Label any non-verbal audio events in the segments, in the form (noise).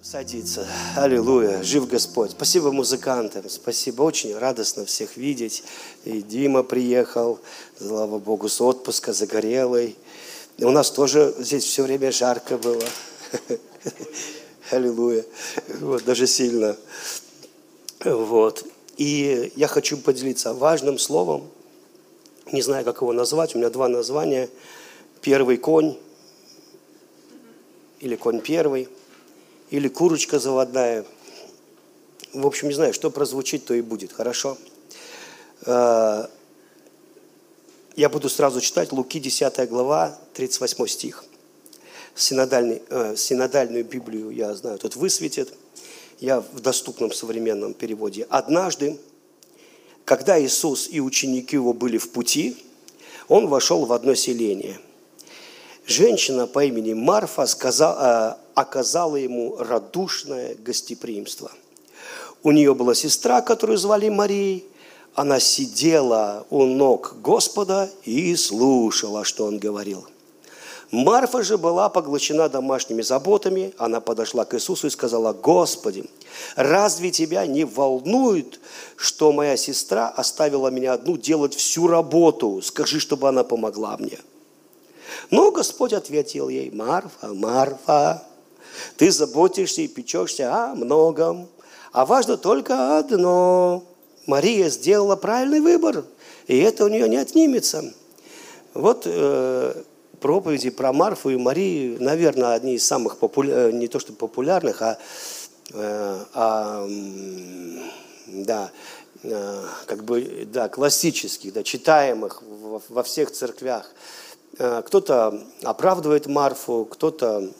Садиться. Аллилуйя. Жив Господь. Спасибо музыкантам. Спасибо. Очень радостно всех видеть. И Дима приехал, слава Богу, с отпуска, загорелый. И у нас тоже здесь все время жарко было. (laughs) Аллилуйя. Вот, даже сильно. Вот. И я хочу поделиться важным словом. Не знаю, как его назвать. У меня два названия. Первый конь или конь первый – или курочка заводная. В общем, не знаю, что прозвучит, то и будет, хорошо? Э, я буду сразу читать Луки 10 глава, 38 стих. Синодальный, э, синодальную Библию, я знаю, тут высветит. Я в доступном современном переводе. «Однажды, когда Иисус и ученики его были в пути, он вошел в одно селение. Женщина по имени Марфа сказала, э, оказала ему радушное гостеприимство. У нее была сестра, которую звали Марией. Она сидела у ног Господа и слушала, что он говорил. Марфа же была поглощена домашними заботами. Она подошла к Иисусу и сказала, «Господи, разве тебя не волнует, что моя сестра оставила меня одну делать всю работу? Скажи, чтобы она помогла мне». Но Господь ответил ей, «Марфа, Марфа, ты заботишься и печешься о многом, а важно только одно. Мария сделала правильный выбор, и это у нее не отнимется. Вот э, проповеди про Марфу и Марию, наверное, одни из самых популярных, э, не то что популярных, а, э, а да, э, как бы, да, классических, да, читаемых во, всех церквях. Кто-то оправдывает Марфу, кто-то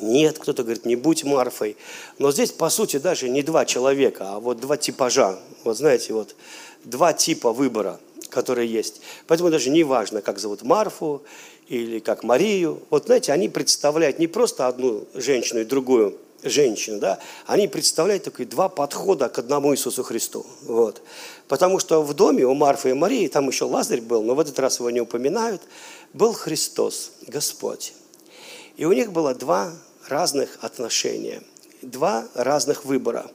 нет, кто-то говорит, не будь Марфой. Но здесь, по сути, даже не два человека, а вот два типажа. Вот знаете, вот два типа выбора, которые есть. Поэтому даже не важно, как зовут Марфу или как Марию. Вот знаете, они представляют не просто одну женщину и другую женщину, да, они представляют такие два подхода к одному Иисусу Христу. Вот. Потому что в доме у Марфы и Марии, там еще Лазарь был, но в этот раз его не упоминают, был Христос, Господь. И у них было два разных отношения, два разных выбора.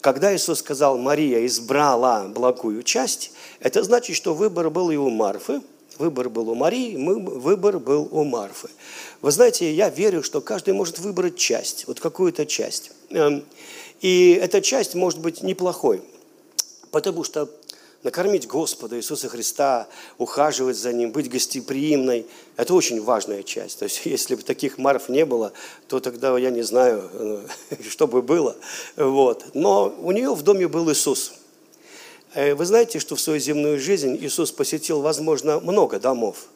Когда Иисус сказал, Мария избрала благую часть, это значит, что выбор был и у Марфы, выбор был у Марии, выбор был у Марфы. Вы знаете, я верю, что каждый может выбрать часть, вот какую-то часть. Эм, и эта часть может быть неплохой, потому что накормить Господа Иисуса Христа, ухаживать за Ним, быть гостеприимной – это очень важная часть. То есть, (laughs) если бы таких марф не было, то тогда я не знаю, э, (laughs) что бы было. Вот. Но у нее в доме был Иисус. Э, вы знаете, что в свою земную жизнь Иисус посетил, возможно, много домов.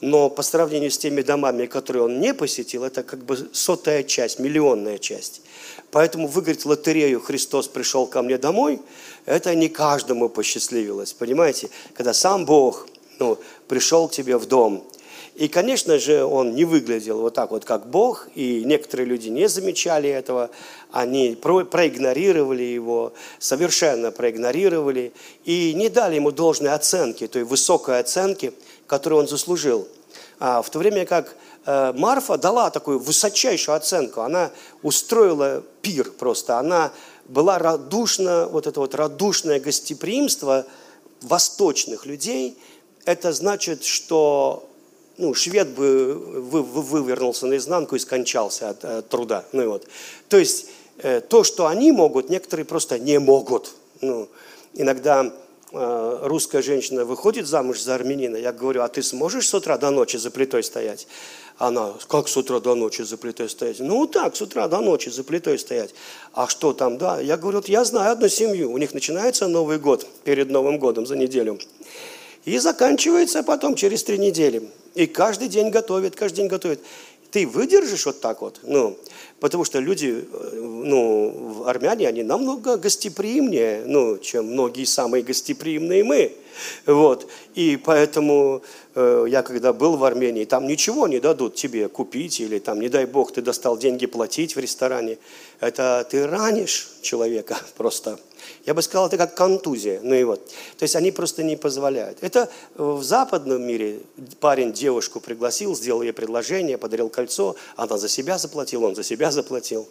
Но по сравнению с теми домами, которые он не посетил, это как бы сотая часть, миллионная часть. Поэтому выиграть лотерею «Христос пришел ко мне домой» это не каждому посчастливилось, понимаете? Когда сам Бог ну, пришел к тебе в дом. И, конечно же, он не выглядел вот так вот, как Бог, и некоторые люди не замечали этого, они про проигнорировали его, совершенно проигнорировали, и не дали ему должной оценки, той высокой оценки, которую он заслужил. А в то время как э, Марфа дала такую высочайшую оценку, она устроила пир просто, она была радушна, вот это вот радушное гостеприимство восточных людей, это значит, что ну, швед бы вы, вы, вывернулся наизнанку и скончался от, от труда. Ну, вот. То есть э, то, что они могут, некоторые просто не могут. Ну, иногда э, русская женщина выходит замуж за армянина, я говорю, а ты сможешь с утра до ночи за плитой стоять? Она, как с утра до ночи за плитой стоять? Ну, так, с утра до ночи за плитой стоять. А что там, да? Я говорю, вот я знаю одну семью. У них начинается Новый год перед Новым годом за неделю. И заканчивается потом через три недели. И каждый день готовит, каждый день готовит. Ты выдержишь вот так вот? Ну, потому что люди, э, ну, армяне, они намного гостеприимнее, ну, чем многие самые гостеприимные мы. Вот. И поэтому э, я когда был в Армении, там ничего не дадут тебе купить, или там, не дай бог, ты достал деньги платить в ресторане. Это ты ранишь человека (laughs) просто. Я бы сказал, это как контузия. Ну и вот. То есть они просто не позволяют. Это в западном мире парень девушку пригласил, сделал ей предложение, подарил кольцо, она за себя заплатила, он за себя заплатил.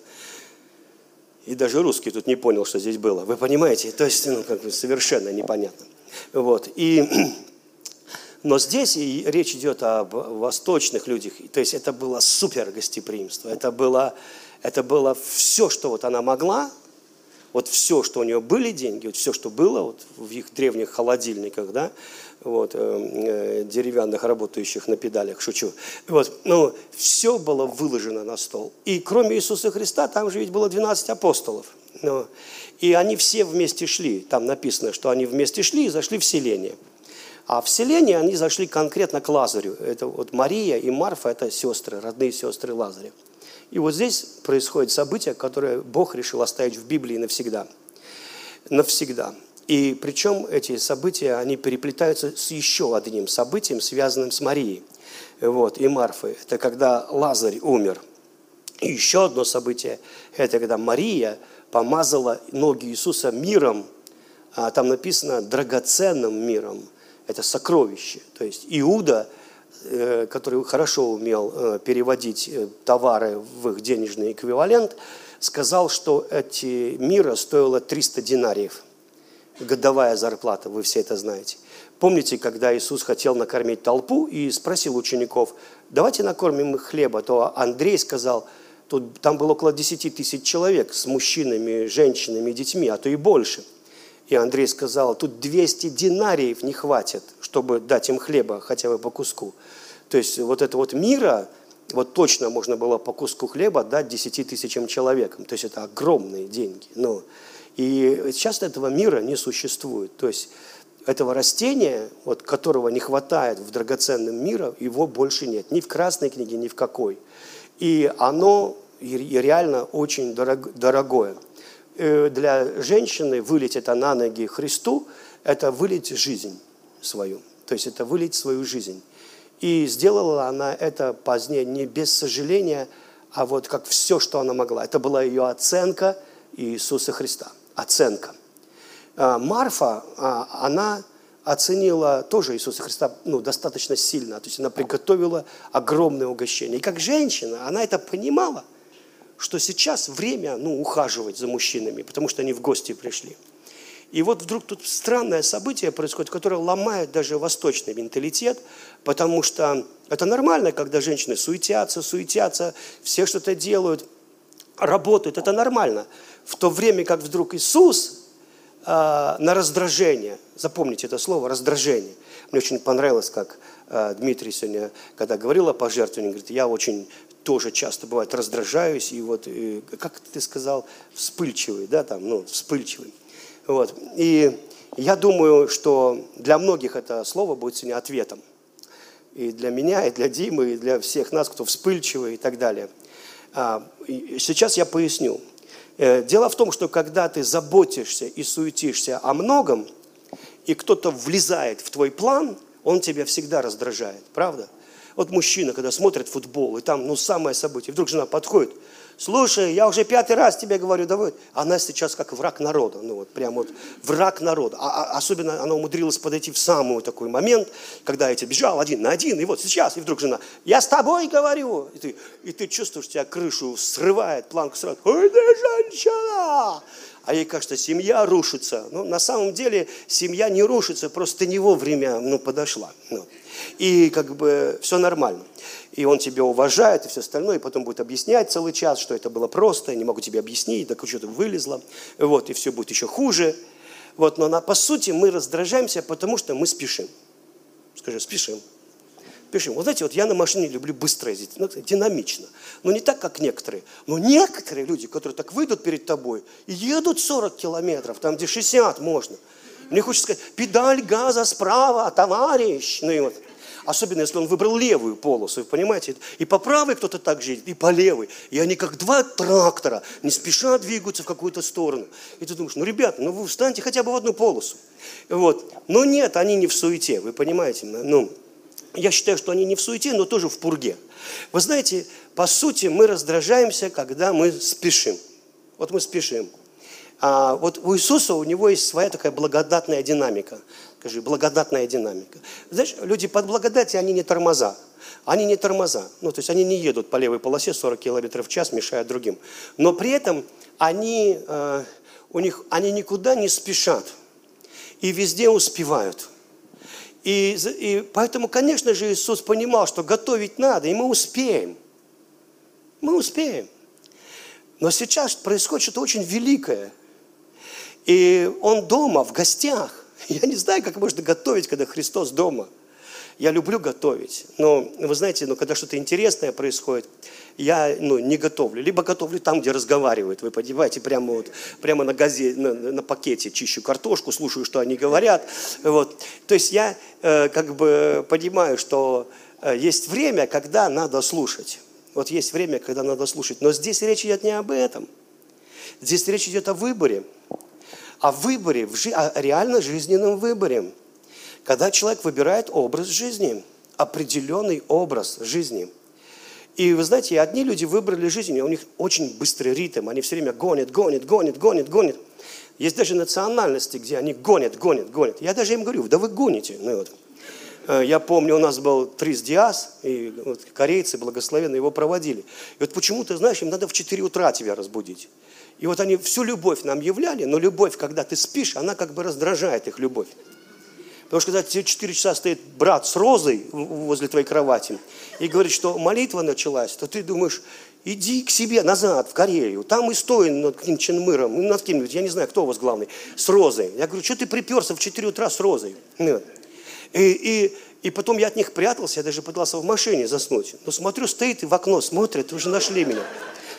И даже русский тут не понял, что здесь было. Вы понимаете? То есть, ну, как бы совершенно непонятно. Вот. И, (clears throat) но здесь и речь идет о восточных людях. То есть это было супер гостеприимство. Это было, это было все, что вот она могла, вот все, что у нее были деньги, вот все, что было вот в их древних холодильниках, да, вот, э, э, деревянных, работающих на педалях, шучу. Вот, ну, все было выложено на стол. И кроме Иисуса Христа, там же ведь было 12 апостолов. Ну, и они все вместе шли. Там написано, что они вместе шли и зашли в селение. А в селение они зашли конкретно к Лазарю. Это вот Мария и Марфа – это сестры, родные сестры Лазаря. И вот здесь происходит событие, которое Бог решил оставить в Библии навсегда. Навсегда. И причем эти события, они переплетаются с еще одним событием, связанным с Марией вот, и Марфой. Это когда Лазарь умер. И еще одно событие, это когда Мария помазала ноги Иисуса миром, а там написано драгоценным миром. Это сокровище. То есть Иуда, который хорошо умел э, переводить э, товары в их денежный эквивалент, сказал, что эти мира стоило 300 динариев – годовая зарплата, вы все это знаете. Помните, когда Иисус хотел накормить толпу и спросил учеников, давайте накормим их хлеба, то Андрей сказал, тут, там было около 10 тысяч человек с мужчинами, женщинами, детьми, а то и больше. И Андрей сказал, тут 200 динариев не хватит, чтобы дать им хлеба хотя бы по куску. То есть вот это вот мира, вот точно можно было по куску хлеба дать 10 тысячам человекам. То есть это огромные деньги. Но и часто этого мира не существует. То есть этого растения, вот, которого не хватает в драгоценном мире, его больше нет. Ни в Красной книге, ни в какой. И оно реально очень дорог, дорогое. Э, для женщины вылить это на ноги Христу – это вылить жизнь свою. То есть это вылить свою жизнь. И сделала она это позднее не без сожаления, а вот как все, что она могла. Это была ее оценка Иисуса Христа оценка. А, Марфа, а, она оценила тоже Иисуса Христа ну, достаточно сильно. То есть она приготовила огромное угощение. И как женщина, она это понимала, что сейчас время ну, ухаживать за мужчинами, потому что они в гости пришли. И вот вдруг тут странное событие происходит, которое ломает даже восточный менталитет, потому что это нормально, когда женщины суетятся, суетятся, все что-то делают, работают, это нормально в то время как вдруг Иисус э, на раздражение, запомните это слово, раздражение. Мне очень понравилось, как э, Дмитрий сегодня, когда говорил о пожертвовании, говорит, я очень тоже часто бывает раздражаюсь, и вот, и, как ты сказал, вспыльчивый, да, там, ну, вспыльчивый. Вот. И я думаю, что для многих это слово будет сегодня ответом. И для меня, и для Димы, и для всех нас, кто вспыльчивый и так далее. А, сейчас я поясню. Э, дело в том, что когда ты заботишься и суетишься о многом, и кто-то влезает в твой план, он тебя всегда раздражает, правда? Вот мужчина, когда смотрит футбол, и там, ну, самое событие, вдруг жена подходит, слушай, я уже пятый раз тебе говорю, давай. Она сейчас как враг народа, ну вот прям вот враг народа. А, а, особенно она умудрилась подойти в самый такой момент, когда я тебе бежал один на один, и вот сейчас, и вдруг жена, я с тобой говорю. И ты, и ты чувствуешь, тебя крышу срывает, планку срывает. Ой, ты женщина! а ей кажется, семья рушится. Ну, на самом деле семья не рушится, просто не вовремя ну, подошла. Ну. И как бы все нормально и он тебя уважает, и все остальное, и потом будет объяснять целый час, что это было просто, я не могу тебе объяснить, так что-то вылезло, вот, и все будет еще хуже. Вот, но на, по сути мы раздражаемся, потому что мы спешим. Скажи, спешим. Спешим. Вот знаете, вот я на машине люблю быстро ездить, ну, динамично. Но не так, как некоторые. Но некоторые люди, которые так выйдут перед тобой и едут 40 километров, там, где 60 можно. Мне хочется сказать, педаль газа справа, товарищ. Ну и вот. Особенно, если он выбрал левую полосу, вы понимаете? И по правой кто-то так же едет, и по левой. И они как два трактора, не спеша двигаются в какую-то сторону. И ты думаешь, ну, ребята, ну вы встаньте хотя бы в одну полосу. Вот. Но нет, они не в суете, вы понимаете? Ну, я считаю, что они не в суете, но тоже в пурге. Вы знаете, по сути, мы раздражаемся, когда мы спешим. Вот мы спешим. А вот у Иисуса у него есть своя такая благодатная динамика. Скажи, благодатная динамика. Знаешь, люди под благодати, они не тормоза. Они не тормоза. Ну, то есть они не едут по левой полосе 40 км в час, мешая другим. Но при этом они, э, у них, они никуда не спешат. И везде успевают. И, и поэтому, конечно же, Иисус понимал, что готовить надо, и мы успеем. Мы успеем. Но сейчас происходит что-то очень великое. И он дома, в гостях. Я не знаю, как можно готовить, когда Христос дома. Я люблю готовить, но вы знаете, но когда что-то интересное происходит, я ну, не готовлю. Либо готовлю там, где разговаривают, вы понимаете, прямо, вот, прямо на, газе, на, на пакете чищу картошку, слушаю, что они говорят. Вот. То есть я э, как бы понимаю, что э, есть время, когда надо слушать. Вот есть время, когда надо слушать. Но здесь речь идет не об этом. Здесь речь идет о выборе о выборе, о реально жизненном выборе. Когда человек выбирает образ жизни, определенный образ жизни. И вы знаете, одни люди выбрали жизнь, у них очень быстрый ритм, они все время гонят, гонят, гонят, гонят, гонят. Есть даже национальности, где они гонят, гонят, гонят. Я даже им говорю, да вы гоните. Ну, вот. Э, я помню, у нас был Трис Диас, и вот корейцы благословенно его проводили. И вот почему-то, знаешь, им надо в 4 утра тебя разбудить. И вот они всю любовь нам являли, но любовь, когда ты спишь, она как бы раздражает их любовь. Потому что когда тебе 4 часа стоит брат с розой возле твоей кровати и говорит, что молитва началась, то ты думаешь, иди к себе назад, в Корею, там и стой над каким-то Ченмыром, ну, над кем-нибудь, я не знаю, кто у вас главный, с розой. Я говорю, что ты приперся в 4 утра с розой? И, и, и потом я от них прятался, я даже пытался в машине заснуть. Но смотрю, стоит и в окно смотрит, уже нашли меня.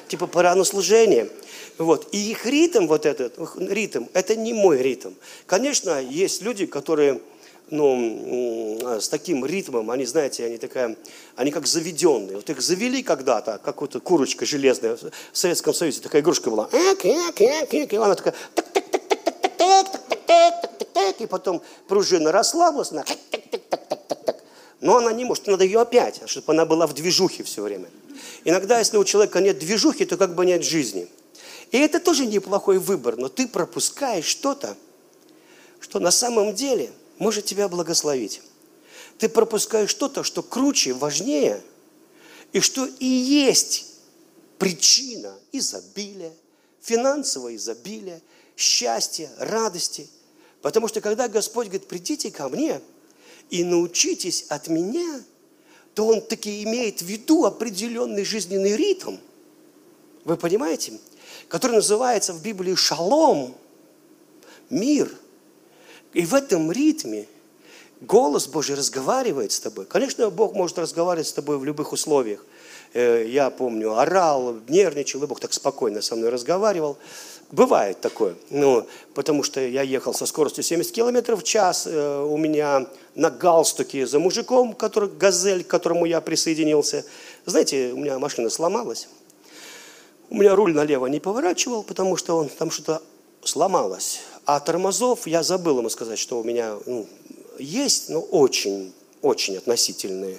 Типа пора служение. Вот. И их ритм, вот этот ритм, это не мой ритм. Конечно, есть люди, которые ну, с таким ритмом, они, знаете, они такая, они как заведенные. Вот их завели когда-то, как вот курочка железная. В Советском Союзе такая игрушка была. И она такая и потом пружина расслабилась, она но она не может, надо ее опять, чтобы она была в движухе все время. Иногда, если у человека нет движухи, то как бы нет жизни. И это тоже неплохой выбор, но ты пропускаешь что-то, что на самом деле может тебя благословить. Ты пропускаешь что-то, что круче, важнее, и что и есть причина изобилия, финансового изобилия, счастья, радости. Потому что когда Господь говорит, придите ко мне и научитесь от меня, то Он таки имеет в виду определенный жизненный ритм. Вы понимаете? который называется в Библии шалом, мир. И в этом ритме голос Божий разговаривает с тобой. Конечно, Бог может разговаривать с тобой в любых условиях. Э, я помню, орал, нервничал, и Бог так спокойно со мной разговаривал. Бывает такое, ну, потому что я ехал со скоростью 70 км в час, э, у меня на галстуке за мужиком, который, газель, к которому я присоединился. Знаете, у меня машина сломалась, у меня руль налево не поворачивал, потому что он там что-то сломалось. А тормозов я забыл ему сказать, что у меня ну, есть, но очень, очень относительные.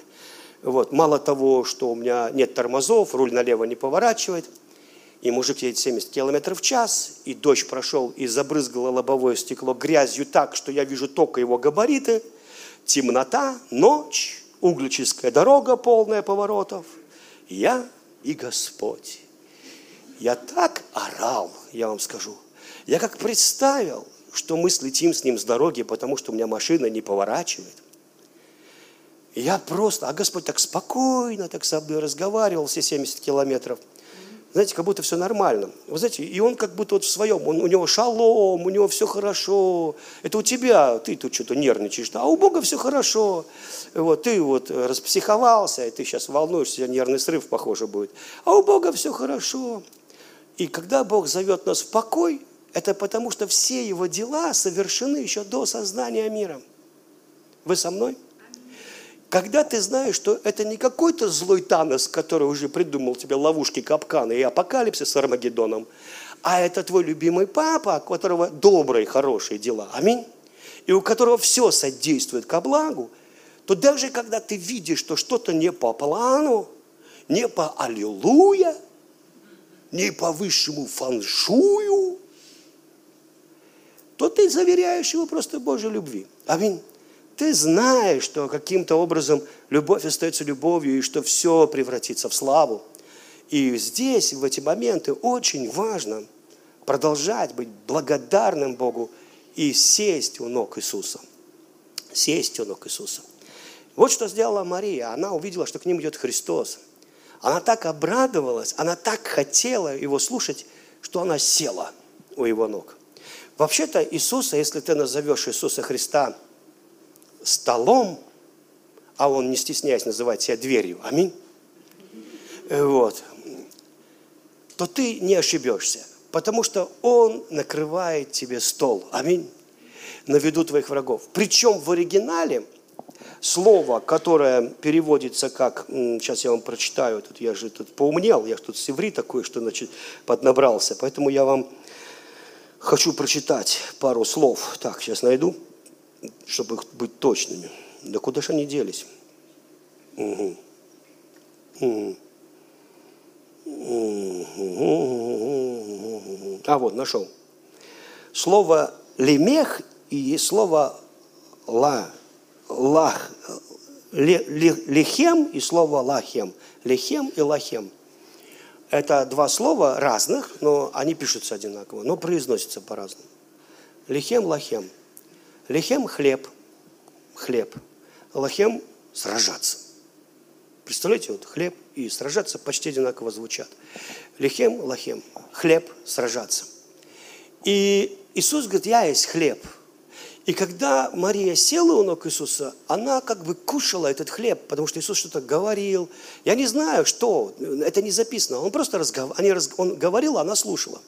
Вот. Мало того, что у меня нет тормозов, руль налево не поворачивает, и мужик едет 70 км в час, и дождь прошел и забрызгало лобовое стекло грязью так, что я вижу только его габариты, темнота, ночь, углическая дорога, полная поворотов. Я и Господь. Я так орал, я вам скажу. Я как представил, что мы слетим с ним с дороги, потому что у меня машина не поворачивает. Я просто, а Господь так спокойно так со мной разговаривал все 70 километров. Знаете, как будто все нормально. Вы знаете, и он как будто вот в своем, он, у него шалом, у него все хорошо. Это у тебя, ты тут что-то нервничаешь, а у Бога все хорошо. Вот, ты вот распсиховался, и ты сейчас волнуешься, нервный срыв, похоже, будет. А у Бога все хорошо. И когда Бог зовет нас в покой, это потому, что все его дела совершены еще до создания мира. Вы со мной? Когда ты знаешь, что это не какой-то злой Танос, который уже придумал тебе ловушки, капканы и апокалипсис с Армагеддоном, а это твой любимый папа, у которого добрые, хорошие дела. Аминь. И у которого все содействует ко благу, то даже когда ты видишь, что что-то не по плану, не по аллилуйя – не по высшему фаншую, то ты заверяешь его просто Божьей любви. Аминь. Ты знаешь, что каким-то образом любовь остается любовью, и что все превратится в славу. И здесь, в эти моменты, очень важно продолжать быть благодарным Богу и сесть у ног Иисуса. Сесть у ног Иисуса. Вот что сделала Мария. Она увидела, что к ним идет Христос. Она так обрадовалась, она так хотела его слушать, что она села у его ног. Вообще-то Иисуса, если ты назовешь Иисуса Христа столом, а он, не стесняясь, называет себя дверью, аминь, вот, то ты не ошибешься, потому что он накрывает тебе стол, аминь, на виду твоих врагов. Причем в оригинале слово, которое переводится как, сейчас я вам прочитаю, тут я же тут поумнел, я тут севри такой, что значит поднабрался, поэтому я вам Хочу прочитать пару слов. Так, сейчас найду, чтобы быть точными. Да куда же они делись? Угу. А вот, нашел. Слово лемех и слово ла, лах, лехем и слово лахем. Лехем и лахем – это два слова разных, но они пишутся одинаково, но произносятся по-разному. Лихем, лахем. Лихем – хлеб, хлеб. Лахем – сражаться. Представляете, вот хлеб и сражаться почти одинаково звучат. Лихем, лахем. Хлеб, сражаться. И Иисус говорит, я есть хлеб – и когда Мария села у ног Иисуса, она как бы кушала этот хлеб, потому что Иисус что-то говорил. Я не знаю, что, это не записано. Он просто разгов... Они раз... он говорил, а она слушала.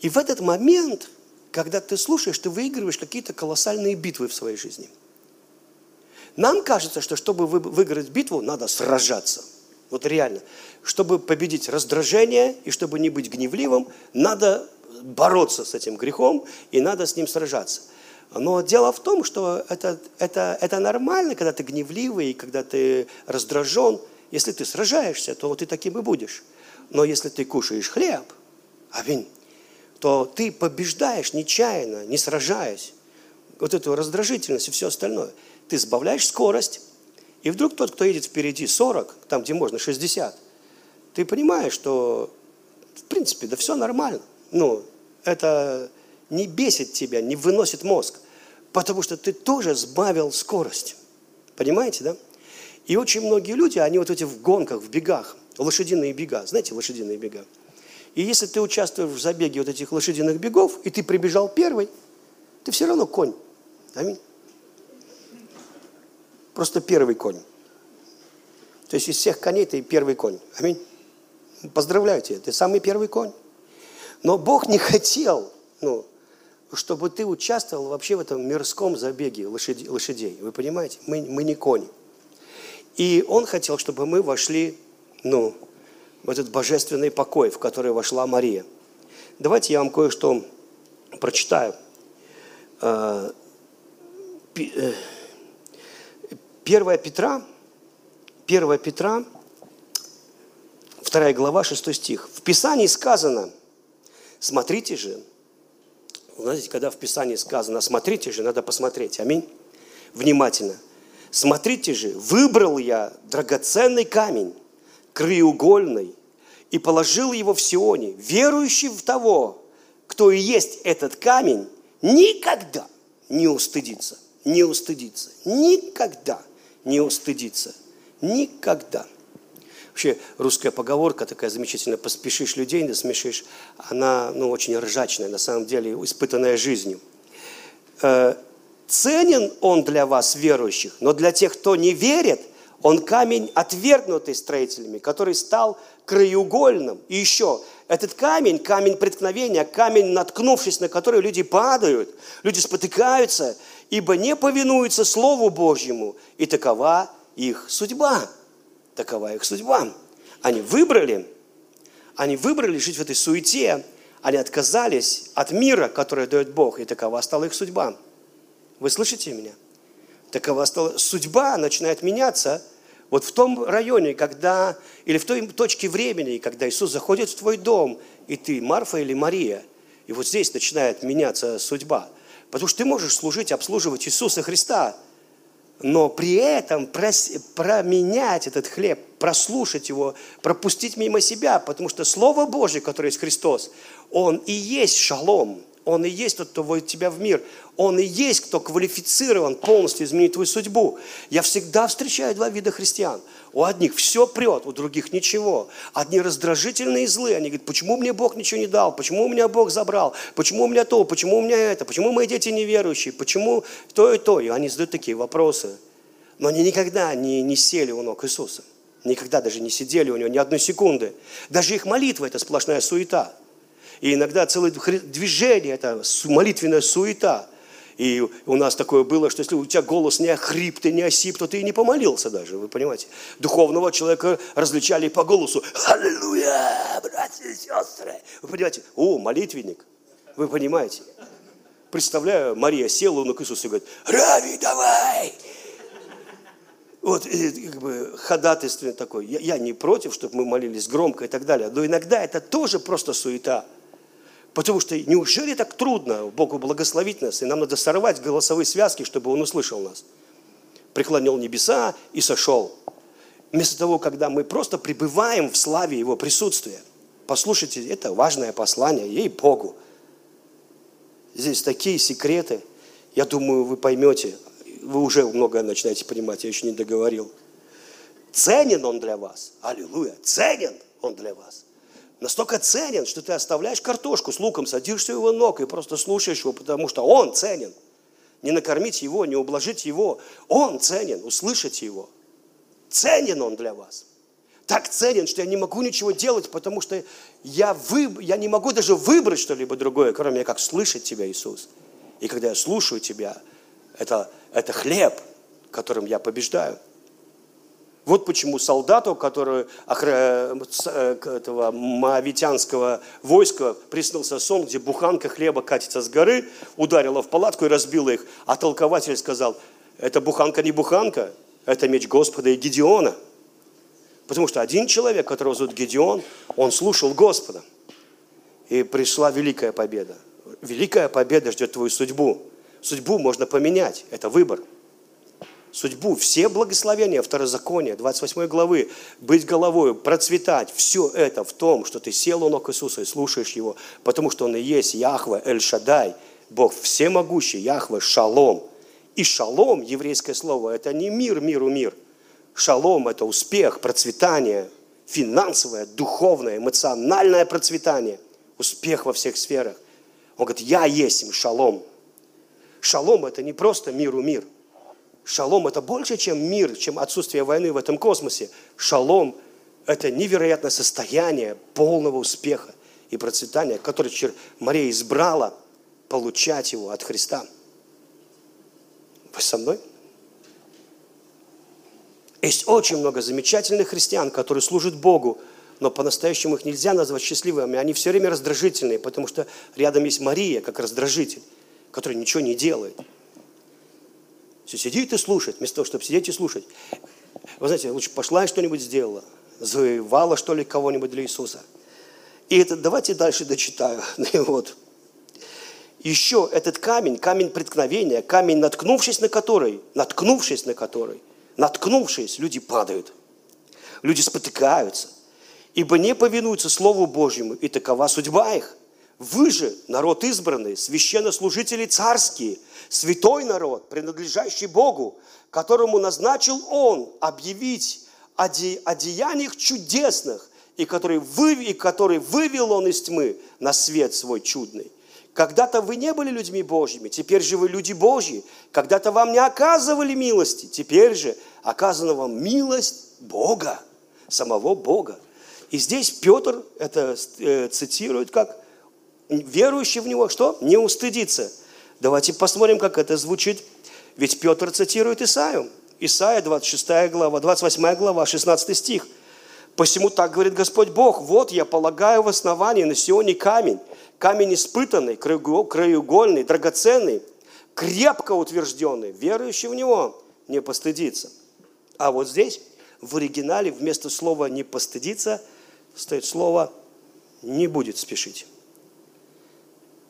И в этот момент, когда ты слушаешь, ты выигрываешь какие-то колоссальные битвы в своей жизни. Нам кажется, что чтобы выиграть битву, надо сражаться. Вот реально. Чтобы победить раздражение и чтобы не быть гневливым, надо бороться с этим грехом, и надо с ним сражаться. Но дело в том, что это, это, это нормально, когда ты гневливый, когда ты раздражен. Если ты сражаешься, то ты таким и будешь. Но если ты кушаешь хлеб, аминь, то ты побеждаешь нечаянно, не сражаясь. Вот эту раздражительность и все остальное. Ты сбавляешь скорость, и вдруг тот, кто едет впереди 40, там, где можно 60, ты понимаешь, что в принципе, да все нормально ну, это не бесит тебя, не выносит мозг, потому что ты тоже сбавил скорость. Понимаете, да? И очень многие люди, они вот эти в гонках, в бегах, лошадиные бега, знаете, лошадиные бега. И если ты участвуешь в забеге вот этих лошадиных бегов, и ты прибежал первый, ты все равно конь. Аминь. Просто первый конь. То есть из всех коней ты первый конь. Аминь. Поздравляю тебя, ты самый первый конь. Но Бог не хотел, ну, чтобы ты участвовал вообще в этом мирском забеге лошадей. Вы понимаете? Мы, мы не кони. И Он хотел, чтобы мы вошли ну, в этот божественный покой, в который вошла Мария. Давайте я вам кое-что прочитаю. А, э, первая Петра, Первая Петра, вторая глава, 6 стих. В Писании сказано – Смотрите же. Знаете, когда в Писании сказано «смотрите же», надо посмотреть. Аминь. Внимательно. Смотрите же, выбрал я драгоценный камень, краеугольный, и положил его в Сионе. Верующий в того, кто и есть этот камень, никогда не устыдится. Не устыдится. Никогда не устыдится. Никогда. Вообще русская поговорка такая замечательная, поспешишь людей, насмешишь, она ну, очень ржачная, на самом деле, испытанная жизнью. Э, ценен он для вас, верующих, но для тех, кто не верит, он камень, отвергнутый строителями, который стал краеугольным. И еще, этот камень, камень преткновения, камень, наткнувшись на который люди падают, люди спотыкаются, ибо не повинуются Слову Божьему, и такова их судьба. Такова их судьба. Они выбрали, они выбрали жить в этой суете, они отказались от мира, который дает Бог, и такова стала их судьба. Вы слышите меня? Такова стала судьба, начинает меняться вот в том районе, когда, или в той точке времени, когда Иисус заходит в твой дом, и ты Марфа или Мария, И вот здесь начинает меняться судьба. Потому что ты можешь служить, обслуживать Иисуса Христа, но при этом променять этот хлеб, прослушать его, пропустить мимо себя, потому что Слово Божье, которое есть Христос, Он и есть шалом – он и есть тот, кто вводит тебя в мир. Он и есть, кто квалифицирован полностью изменить твою судьбу. Я всегда встречаю два вида христиан. У одних все прет, у других ничего. Одни раздражительные и злые. Они говорят, почему мне Бог ничего не дал? Почему у меня Бог забрал? Почему у меня то? Почему у меня это? Почему мои дети неверующие? Почему то и то? И они задают такие вопросы. Но они никогда не, не сели у ног Иисуса. Никогда даже не сидели у него ни одной секунды. Даже их молитва – это сплошная суета. И иногда целое движение, это молитвенная суета. И у нас такое было, что если у тебя голос не охрип, ты не осип, то ты и не помолился даже, вы понимаете. Духовного человека различали по голосу. Аллилуйя, братья и сестры. Вы понимаете, о, молитвенник. Вы понимаете. Представляю, Мария села у ног Иисуса и говорит, Рави, давай! Вот, и, как бы, ходатайственный такой. Я, я не против, чтобы мы молились громко и так далее, но иногда это тоже просто суета. Потому что неужели так трудно Богу благословить нас, и нам надо сорвать голосовые связки, чтобы Он услышал нас? Преклонил небеса и сошел. Вместо того, когда мы просто пребываем в славе Его присутствия. Послушайте, это важное послание, ей Богу. Здесь такие секреты. Я думаю, вы поймете. Вы уже многое начинаете понимать, я еще не договорил. Ценен Он для вас. Аллилуйя. Ценен Он для вас настолько ценен, что ты оставляешь картошку с луком, садишься у его ног и просто слушаешь его, потому что он ценен. Не накормить его, не ублажить его. Он ценен, услышать его. Ценен он для вас. Так ценен, что я не могу ничего делать, потому что я, вы, я не могу даже выбрать что-либо другое, кроме как слышать тебя, Иисус. И когда я слушаю тебя, это, это хлеб, которым я побеждаю. Вот почему солдату, который э, этого моавитянского войска приснился сон, где буханка хлеба катится с горы, ударила в палатку и разбила их. А толкователь сказал, это буханка не буханка, это меч Господа и Гедеона. Потому что один человек, которого зовут Гедеон, он слушал Господа. И пришла великая победа. Великая победа ждет твою судьбу. Судьбу можно поменять, это выбор – судьбу, все благословения Второзакония, 28 главы, быть головой, процветать, все это в том, что ты сел у ног Иисуса и слушаешь Его, потому что Он и есть Яхве Эль-Шадай, Бог всемогущий, Яхве Шалом. И шалом, еврейское слово, это не мир, миру мир. Шалом – это успех, процветание, финансовое, духовное, эмоциональное процветание, успех во всех сферах. Он говорит, я есть шалом. Шалом – это не просто миру мир. Шалом – это больше, чем мир, чем отсутствие войны в этом космосе. Шалом – это невероятное состояние полного успеха и процветания, которое Мария избрала получать его от Христа. Вы со мной? Есть очень много замечательных христиан, которые служат Богу, но по-настоящему их нельзя назвать счастливыми. Они все время раздражительные, потому что рядом есть Мария, как раздражитель, который ничего не делает. Все сидит и слушает, вместо того, чтобы сидеть и слушать. Вы знаете, лучше пошла и что-нибудь сделала. Завоевала, что ли, кого-нибудь для Иисуса. И это, давайте дальше дочитаю. (laughs) вот. Еще этот камень, камень преткновения, камень, наткнувшись на который, наткнувшись на который, наткнувшись, люди падают. Люди спотыкаются. Ибо не повинуются Слову Божьему, и такова судьба их. Вы же, народ избранный, священнослужители царские – святой народ, принадлежащий Богу, которому назначил Он объявить о, де, о деяниях чудесных, и который, вы, и который вывел Он из тьмы на свет свой чудный. Когда-то вы не были людьми Божьими, теперь же вы люди Божьи. Когда-то вам не оказывали милости, теперь же оказана вам милость Бога, самого Бога. И здесь Петр это э, цитирует как верующий в Него, что? Не устыдится – Давайте посмотрим, как это звучит. Ведь Петр цитирует Исаию. Исаия, 26 глава, 28 глава, 16 стих. «Посему так говорит Господь Бог, вот я полагаю в основании на Сионе камень, камень испытанный, краеугольный, драгоценный, крепко утвержденный, верующий в него не постыдится». А вот здесь, в оригинале, вместо слова «не постыдиться» стоит слово «не будет спешить».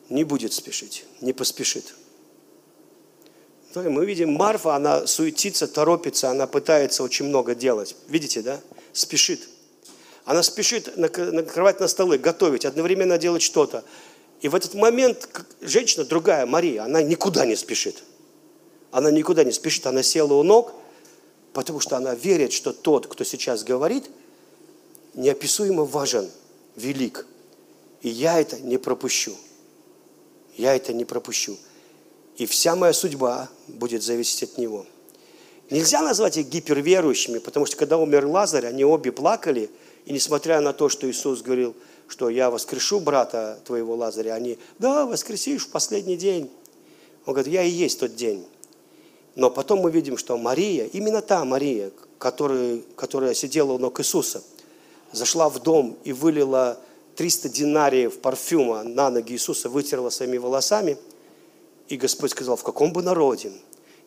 Не будет спешить, не поспешит. Мы видим, Марфа, она суетится, торопится, она пытается очень много делать. Видите, да? Спешит. Она спешит накрывать на столы, готовить, одновременно делать что-то. И в этот момент женщина другая, Мария, она никуда не спешит. Она никуда не спешит, она села у ног, потому что она верит, что тот, кто сейчас говорит, неописуемо важен, велик. И я это не пропущу. Я это не пропущу. И вся моя судьба будет зависеть от него. Нельзя назвать их гиперверующими, потому что когда умер Лазарь, они обе плакали, и несмотря на то, что Иисус говорил, что я воскрешу брата твоего Лазаря, они, да, воскресишь в последний день. Он говорит, я и есть тот день. Но потом мы видим, что Мария, именно та Мария, которая, которая сидела у ног Иисуса, зашла в дом и вылила 300 динариев парфюма на ноги Иисуса, вытерла своими волосами – и Господь сказал, в каком бы народе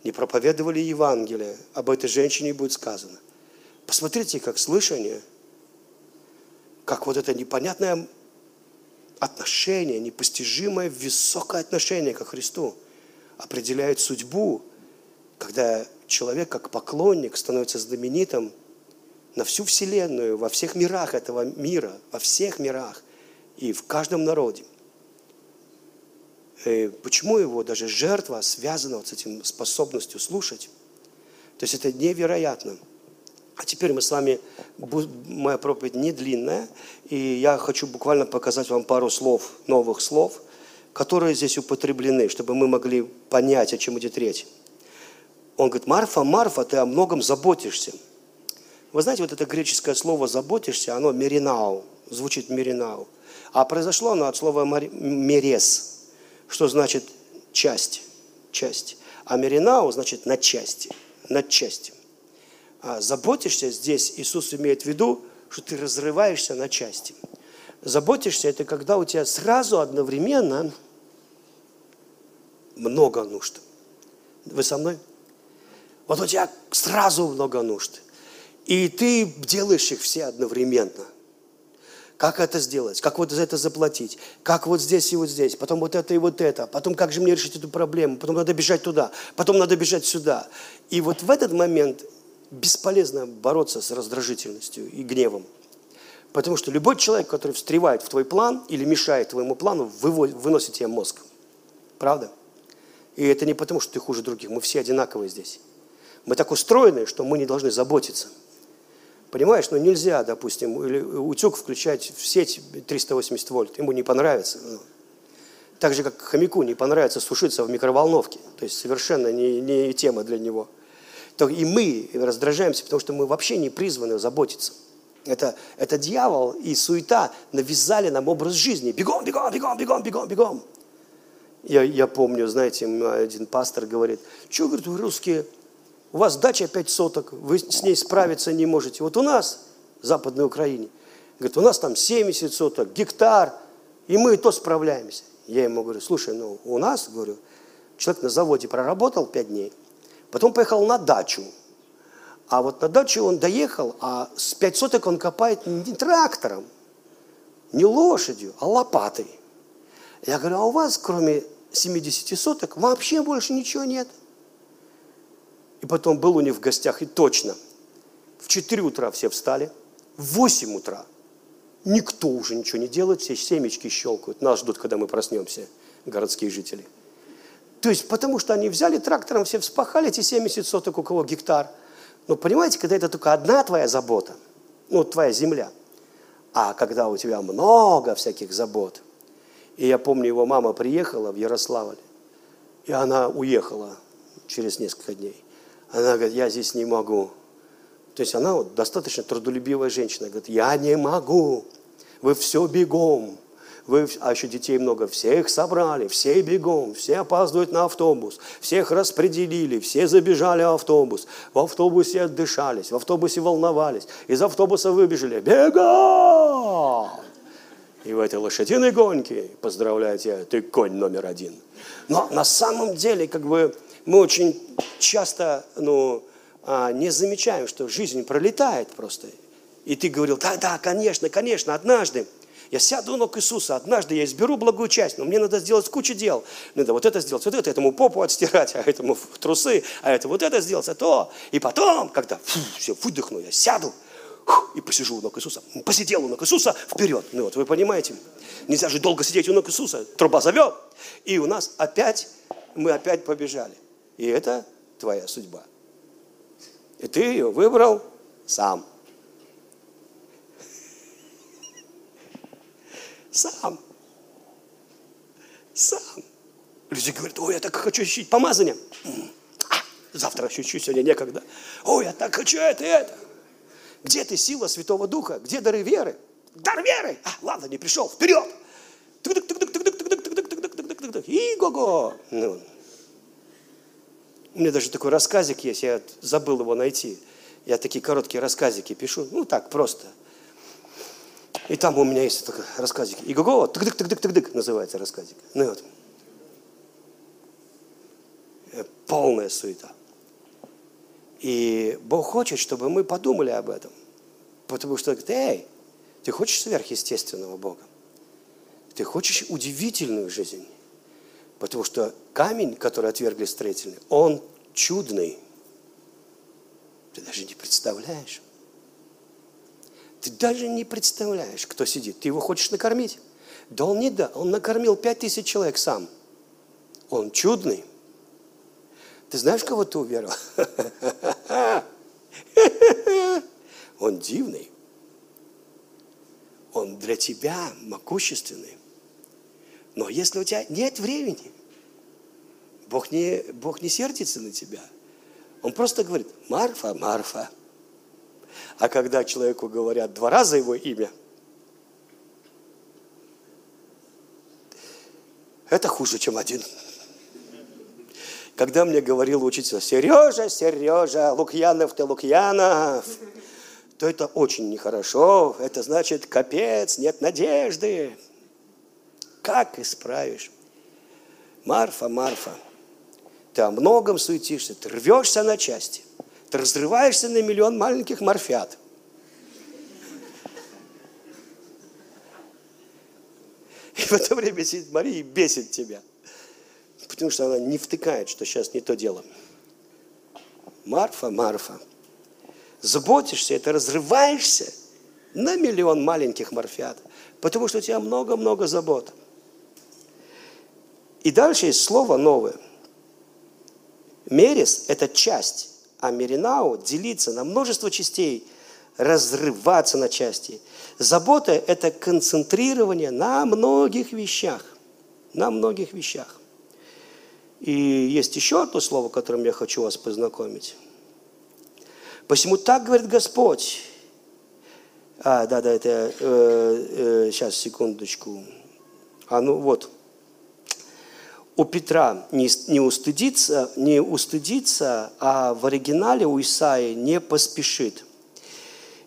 не проповедовали Евангелие, об этой женщине будет сказано. Посмотрите, как слышание, как вот это непонятное отношение, непостижимое высокое отношение ко Христу определяет судьбу, когда человек как поклонник становится знаменитым на всю Вселенную, во всех мирах этого мира, во всех мирах и в каждом народе – Э, почему его даже жертва связана вот с этим способностью слушать? То есть это невероятно. А теперь мы с вами, моя проповедь не длинная, и я хочу буквально показать вам пару слов, новых слов, которые здесь употреблены, чтобы мы могли понять, о чем идет речь. Он говорит, Марфа, Марфа, ты о многом заботишься. Вы знаете, вот это греческое слово «заботишься», оно «меринау», звучит «меринау». А произошло оно от слова «мерес», что значит часть, часть. А меринау значит на части, над частью. А заботишься здесь, Иисус имеет в виду, что ты разрываешься на части. Заботишься – это когда у тебя сразу одновременно много нужд. Вы со мной? Вот у тебя сразу много нужд. И ты делаешь их все одновременно – как это сделать, как вот за это заплатить, как вот здесь и вот здесь, потом вот это и вот это, потом как же мне решить эту проблему, потом надо бежать туда, потом надо бежать сюда. И вот в этот момент бесполезно бороться с раздражительностью и гневом. Потому что любой человек, который встревает в твой план или мешает твоему плану, выносит тебе мозг. Правда? И это не потому, что ты хуже других. Мы все одинаковые здесь. Мы так устроены, что мы не должны заботиться – Понимаешь, ну, нельзя, допустим, или утюг включать в сеть 380 вольт, ему не понравится. Ну. Так же, как хомяку не понравится сушиться в микроволновке. То есть совершенно не, не тема для него. То и мы раздражаемся, потому что мы вообще не призваны заботиться. Это, это дьявол и суета навязали нам образ жизни. Бегом, бегом, бегом, бегом, бегом, бегом. Я, я помню, знаете, один пастор говорит, что, говорит, вы русские у вас дача 5 соток, вы с ней справиться не можете. Вот у нас, в Западной Украине, говорит, у нас там 70 соток, гектар, и мы и то справляемся. Я ему говорю, слушай, ну у нас, говорю, человек на заводе проработал 5 дней, потом поехал на дачу, а вот на дачу он доехал, а с 5 соток он копает не трактором, не лошадью, а лопатой. Я говорю, а у вас, кроме 70 соток, вообще больше ничего нет? И потом был у них в гостях, и точно, в 4 утра все встали, в 8 утра никто уже ничего не делает, все семечки щелкают. Нас ждут, когда мы проснемся, городские жители. То есть, потому что они взяли трактором, все вспахали эти 70 соток, у кого гектар. Но понимаете, когда это только одна твоя забота, ну, твоя земля, а когда у тебя много всяких забот. И я помню, его мама приехала в Ярославль, и она уехала через несколько дней. Она говорит, я здесь не могу. То есть она вот достаточно трудолюбивая женщина. Говорит, я не могу. Вы все бегом. Вы, а еще детей много, все их собрали, все бегом, все опаздывают на автобус, всех распределили, все забежали в автобус, в автобусе отдышались, в автобусе волновались, из автобуса выбежали, бегом! И в этой лошадиной гонке, поздравляю тебя, ты конь номер один. Но на самом деле, как бы, мы очень часто ну, а, не замечаем, что жизнь пролетает просто. И ты говорил, да, да, конечно, конечно, однажды Я сяду у ног Иисуса, однажды я изберу благую часть, но мне надо сделать кучу дел. Надо вот это сделать, вот это, этому попу отстирать, (laughs) а этому трусы, а это вот это сделать, а то. И потом, когда фу, все, выдохну, я сяду и посижу у ног Иисуса. Посидел у ног Иисуса, вперед. Ну вот, вы понимаете, нельзя же долго сидеть у ног Иисуса. Труба зовет, и у нас опять, мы опять побежали. И это твоя судьба. И ты ее выбрал сам. Сам. Сам. Люди говорят, ой, я так хочу ощутить помазание. А, завтра ощущу, сегодня некогда. Ой, я так хочу это и это. Где ты, сила Святого Духа? Где дары веры? Дар веры! А, ладно, не пришел, вперед! И го-го! Ну, у меня даже такой рассказик есть, я забыл его найти. Я такие короткие рассказики пишу, ну так, просто – и там у меня есть такой рассказик. И го тык тык тык тык тык называется рассказик. Ну вот. Э, полная суета. И Бог хочет, чтобы мы подумали об этом. Потому что, говорит, эй, ты хочешь сверхъестественного Бога? Ты хочешь удивительную жизнь? Потому что камень, который отвергли строители, он чудный. Ты даже не представляешь. Ты даже не представляешь, кто сидит. Ты его хочешь накормить? Да он не да. Он накормил пять тысяч человек сам. Он чудный. Ты знаешь, кого ты уверовал? (laughs) Он дивный. Он для тебя могущественный. Но если у тебя нет времени, Бог не, Бог не сердится на тебя. Он просто говорит, Марфа, Марфа, а когда человеку говорят два раза его имя, это хуже, чем один. Когда мне говорил учитель, Сережа, Сережа, Лукьянов ты Лукьянов, то это очень нехорошо, это значит капец, нет надежды. Как исправишь? Марфа, Марфа, ты о многом суетишься, ты рвешься на части. Ты разрываешься на миллион маленьких морфят. И в это время сидит Мария и бесит тебя. Потому что она не втыкает, что сейчас не то дело. Марфа, Марфа, заботишься, это разрываешься на миллион маленьких морфят, потому что у тебя много-много забот. И дальше есть слово новое. Мерис – это часть а Меринау делиться на множество частей, разрываться на части. Забота – это концентрирование на многих вещах. На многих вещах. И есть еще одно слово, которым я хочу вас познакомить. Посему так говорит Господь. А, да, да, это, э, э, сейчас, секундочку. А ну вот, у Петра не, не, устыдиться, не устыдиться, а в оригинале у Исаи не поспешит.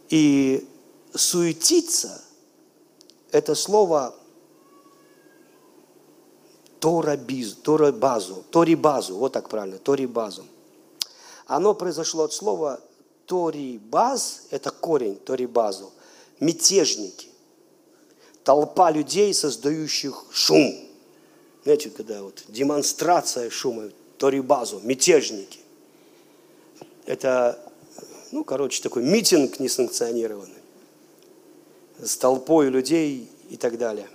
И суетиться – это слово торабиз, торабазу, торибазу, вот так правильно, торибазу. Оно произошло от слова торибаз, это корень торибазу, мятежники, толпа людей, создающих шум – знаете, когда вот демонстрация шума, торибазу, мятежники. Это, ну, короче, такой митинг несанкционированный с толпой людей и так далее.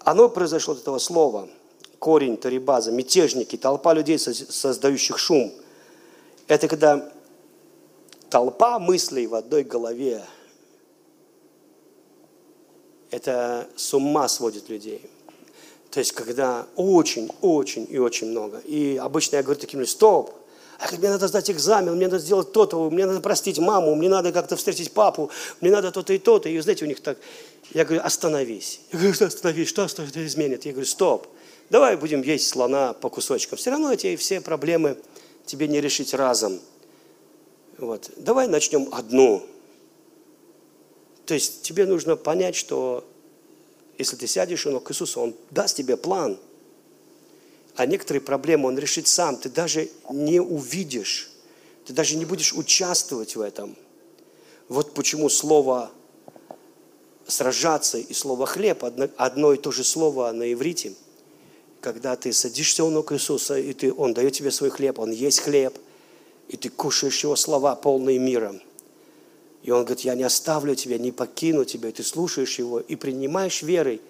Оно произошло от этого слова, корень Торибаза, мятежники, толпа людей, создающих шум. Это когда толпа мыслей в одной голове, это с ума сводит людей – то есть, когда очень, очень и очень много. И обычно я говорю таким стоп, а мне надо сдать экзамен, мне надо сделать то-то, мне надо простить маму, мне надо как-то встретить папу, мне надо то-то и то-то. И знаете, у них так, я говорю, остановись. Я говорю, что остановись, что что это изменит? Я говорю, стоп, давай будем есть слона по кусочкам. Все равно эти все проблемы тебе не решить разом. Вот. Давай начнем одну. То есть тебе нужно понять, что если ты сядешь у ног Иисуса, Он даст тебе план. А некоторые проблемы Он решит сам. Ты даже не увидишь. Ты даже не будешь участвовать в этом. Вот почему слово сражаться и слово хлеб, одно, и то же слово на иврите. Когда ты садишься у ног Иисуса, и ты, Он дает тебе свой хлеб, Он есть хлеб, и ты кушаешь Его слова, полные мира. И Он говорит, я не оставлю тебя, не покину тебя, и ты слушаешь Его, и принимаешь верой,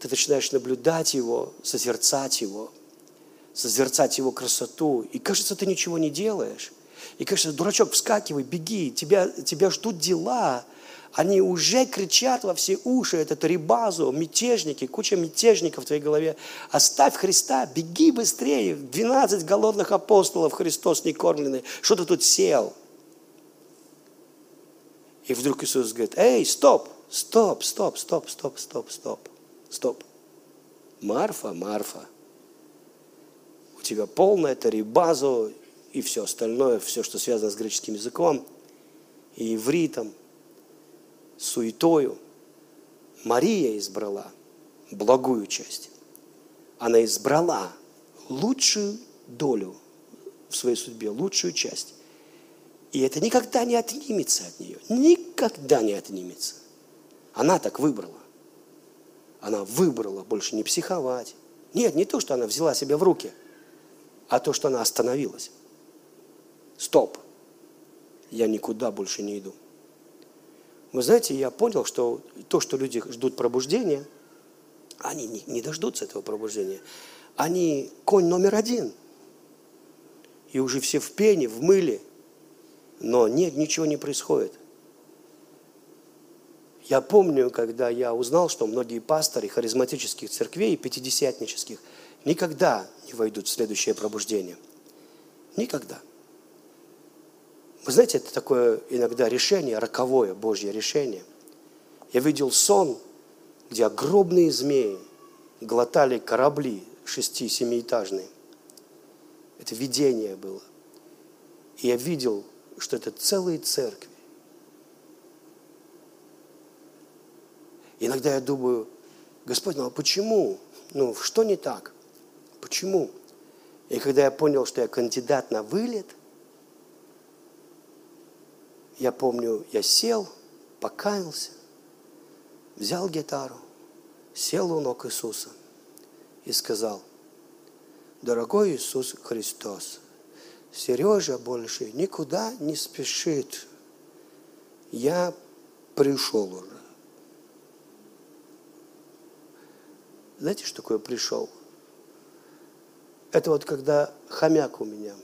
ты начинаешь наблюдать Его, созерцать Его, созерцать Его красоту, и кажется, ты ничего не делаешь. И кажется, дурачок, вскакивай, беги, тебя, тебя ждут дела, они уже кричат во все уши, это Тарибазу, мятежники, куча мятежников в твоей голове. Оставь Христа, беги быстрее. 12 голодных апостолов Христос не кормленный. Что ты тут сел? И вдруг Иисус говорит, эй, стоп, стоп, стоп, стоп, стоп, стоп, стоп, стоп. Марфа, Марфа, у тебя полная тарибазу и все остальное, все, что связано с греческим языком и ивритом, суетою. Мария избрала благую часть. Она избрала лучшую долю в своей судьбе, лучшую часть. И это никогда не отнимется от нее. Никогда не отнимется. Она так выбрала. Она выбрала больше не психовать. Нет, не то, что она взяла себя в руки, а то, что она остановилась. Стоп. Я никуда больше не иду. Вы знаете, я понял, что то, что люди ждут пробуждения, они не, не дождутся этого пробуждения. Они конь номер один. И уже все в пене, в мыле. Но нет, ничего не происходит. Я помню, когда я узнал, что многие пасторы харизматических церквей, пятидесятнических, никогда не войдут в следующее пробуждение. Никогда. Вы знаете, это такое иногда решение, роковое Божье решение. Я видел сон, где огромные змеи глотали корабли шести-семиэтажные. Это видение было. И я видел, что это целые церкви. Иногда я думаю, Господь, ну а почему? Ну, что не так? Почему? И когда я понял, что я кандидат на вылет – я помню, я сел, покаялся, взял гитару, сел у ног Иисуса и сказал, дорогой Иисус Христос, Сережа больше никуда не спешит. Я пришел уже. Знаете, что такое пришел? Это вот когда хомяк у меня.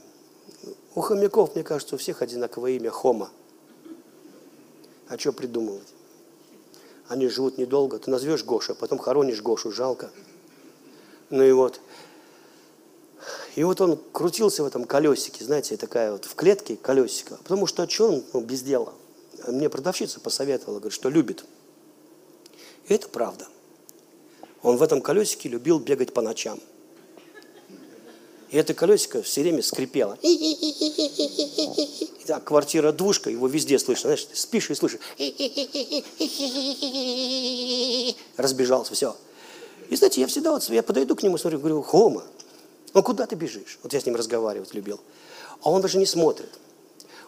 У хомяков, мне кажется, у всех одинаковое имя Хома. А что придумывать? Они живут недолго. Ты назовешь Гоша, потом хоронишь Гошу, жалко. Ну и вот. И вот он крутился в этом колесике, знаете, такая вот в клетке колесико. Потому что а что он ну, без дела? Мне продавщица посоветовала, говорит, что любит. И это правда. Он в этом колесике любил бегать по ночам. И это колесико все время скрипело. Так, квартира двушка, его везде слышно. Знаешь, спишь и слышишь. Разбежался, все. И знаете, я всегда вот, я подойду к нему, смотрю, говорю, Хома, ну куда ты бежишь? Вот я с ним разговаривать любил. А он даже не смотрит.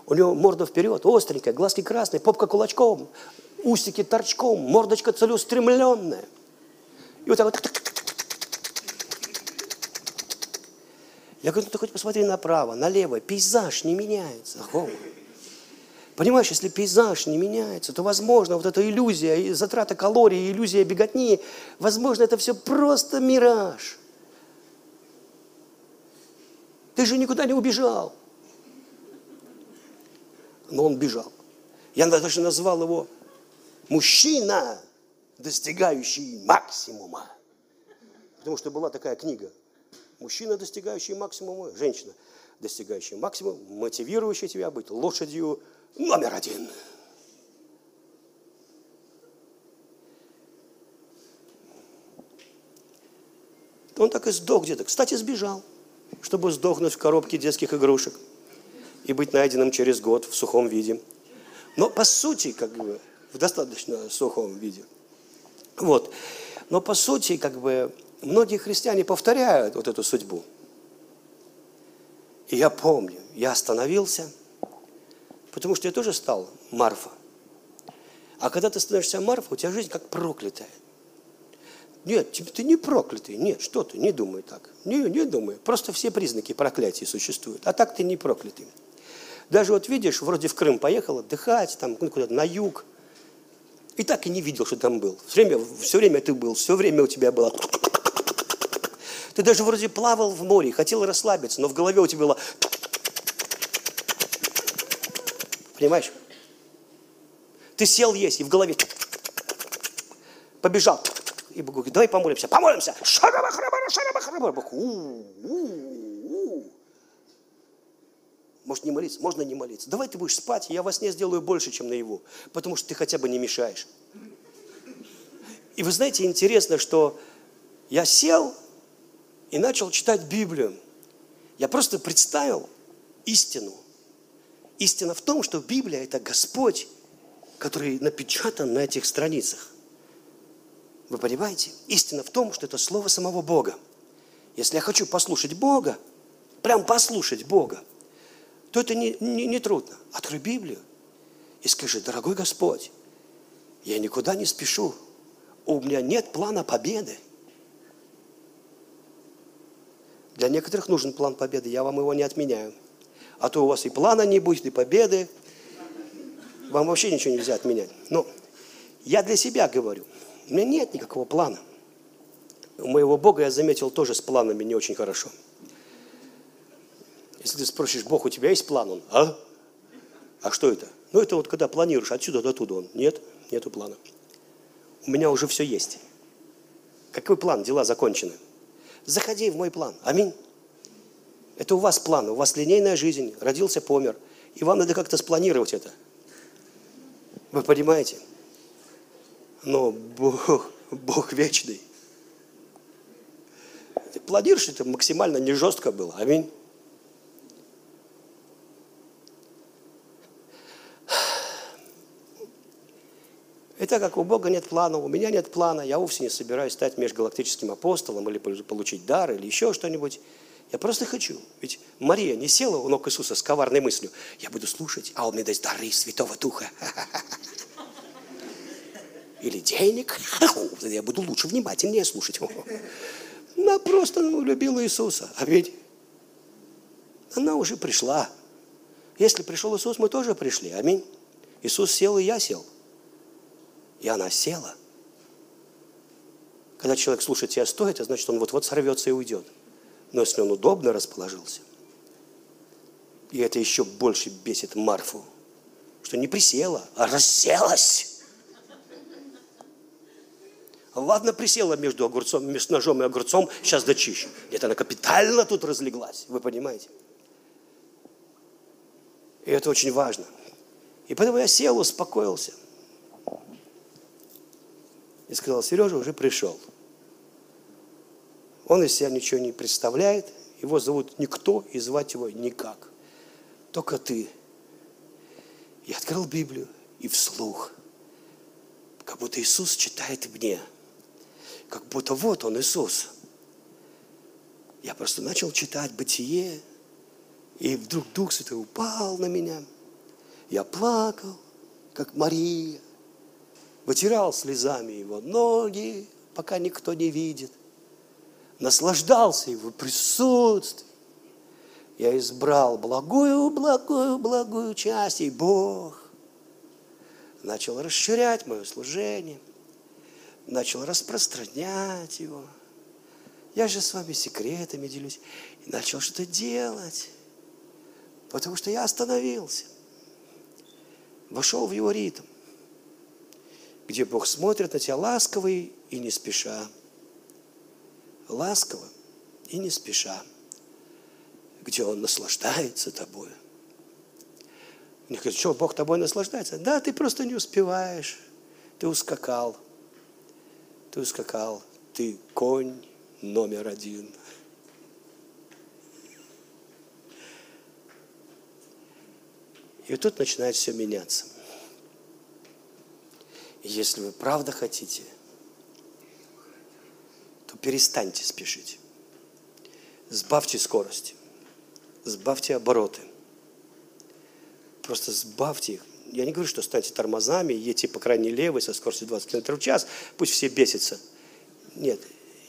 У него морда вперед, остренькая, глазки красные, попка кулачком, усики торчком, мордочка целеустремленная. И вот так вот Я говорю, ну ты хоть посмотри направо, налево, пейзаж не меняется. Хома. Понимаешь, если пейзаж не меняется, то, возможно, вот эта иллюзия, затрата калорий, иллюзия беготни, возможно, это все просто мираж. Ты же никуда не убежал. Но он бежал. Я даже назвал его мужчина, достигающий максимума. Потому что была такая книга Мужчина, достигающий максимума, женщина, достигающая максимума, мотивирующая тебя быть лошадью номер один. Он так и сдох где-то. Кстати, сбежал, чтобы сдохнуть в коробке детских игрушек и быть найденным через год в сухом виде. Но по сути, как бы, в достаточно сухом виде. Вот. Но по сути, как бы, многие христиане повторяют вот эту судьбу. И я помню, я остановился, потому что я тоже стал Марфа. А когда ты становишься Марфа, у тебя жизнь как проклятая. Нет, ты не проклятый. Нет, что ты, не думай так. Не, не думай. Просто все признаки проклятия существуют. А так ты не проклятый. Даже вот видишь, вроде в Крым поехал отдыхать, там ну, куда-то на юг. И так и не видел, что там был. Все время, все время ты был, все время у тебя было. Ты даже вроде плавал в море, хотел расслабиться, но в голове у тебя было... Понимаешь? Ты сел есть, и в голове побежал. И Бог говорит, давай помолимся. Помолимся. Может не молиться? Можно не молиться. Давай ты будешь спать, я во сне сделаю больше, чем на его. Потому что ты хотя бы не мешаешь. И вы знаете, интересно, что я сел и начал читать Библию. Я просто представил истину. Истина в том, что Библия – это Господь, который напечатан на этих страницах. Вы понимаете? Истина в том, что это слово самого Бога. Если я хочу послушать Бога, прям послушать Бога, то это не, не, не трудно. Открой Библию и скажи, дорогой Господь, я никуда не спешу, у меня нет плана победы. Для некоторых нужен план победы, я вам его не отменяю. А то у вас и плана не будет, и победы. Вам вообще ничего нельзя отменять. Но я для себя говорю – у меня нет никакого плана. У моего Бога я заметил тоже с планами не очень хорошо. Если ты спросишь, Бог, у тебя есть план? Он, а? А что это? Ну, это вот когда планируешь отсюда до туда. Он, нет, нету плана. У меня уже все есть. Какой план? Дела закончены. Заходи в мой план. Аминь. Это у вас план, у вас линейная жизнь. Родился, помер. И вам надо как-то спланировать это. Вы понимаете? Но Бог, Бог вечный. Ты планируешь, это максимально не жестко было. Аминь. Это как у Бога нет плана, у меня нет плана, я вовсе не собираюсь стать межгалактическим апостолом или получить дар, или еще что-нибудь. Я просто хочу. Ведь Мария не села у ног Иисуса с коварной мыслью. Я буду слушать, а он мне даст дары Святого Духа. (laughs) или денег, я буду лучше, внимательнее слушать. Она просто ну, любила Иисуса. А ведь она уже пришла. Если пришел Иисус, мы тоже пришли. Аминь. Иисус сел, и я сел. И она села. Когда человек слушает тебя стоит, это значит, он вот-вот сорвется и уйдет. Но если он удобно расположился, и это еще больше бесит Марфу, что не присела, а расселась. Ладно, присела между, огурцом, между ножом и огурцом, сейчас дочищу. Нет, она капитально тут разлеглась, вы понимаете? И это очень важно. И поэтому я сел, успокоился. И сказал, Сережа уже пришел. Он из себя ничего не представляет. Его зовут никто и звать его никак. Только ты. Я открыл Библию и вслух. Как будто Иисус читает мне – как будто вот он, Иисус. Я просто начал читать Бытие, и вдруг Дух Святой упал на меня. Я плакал, как Мария, вытирал слезами его ноги, пока никто не видит, наслаждался его присутствием. Я избрал благую, благую, благую часть, и Бог начал расширять мое служение – начал распространять его. Я же с вами секретами делюсь. И начал что-то делать. Потому что я остановился. Вошел в его ритм. Где Бог смотрит на тебя ласково и не спеша. Ласково и не спеша. Где Он наслаждается тобой. Мне говорят, что Бог тобой наслаждается? Да, ты просто не успеваешь. Ты ускакал ты ускакал, ты конь номер один. И тут начинает все меняться. Если вы правда хотите, то перестаньте спешить. Сбавьте скорость, сбавьте обороты. Просто сбавьте их. Я не говорю, что станьте тормозами, едьте по крайней левой со скоростью 20 км в час, пусть все бесятся. Нет,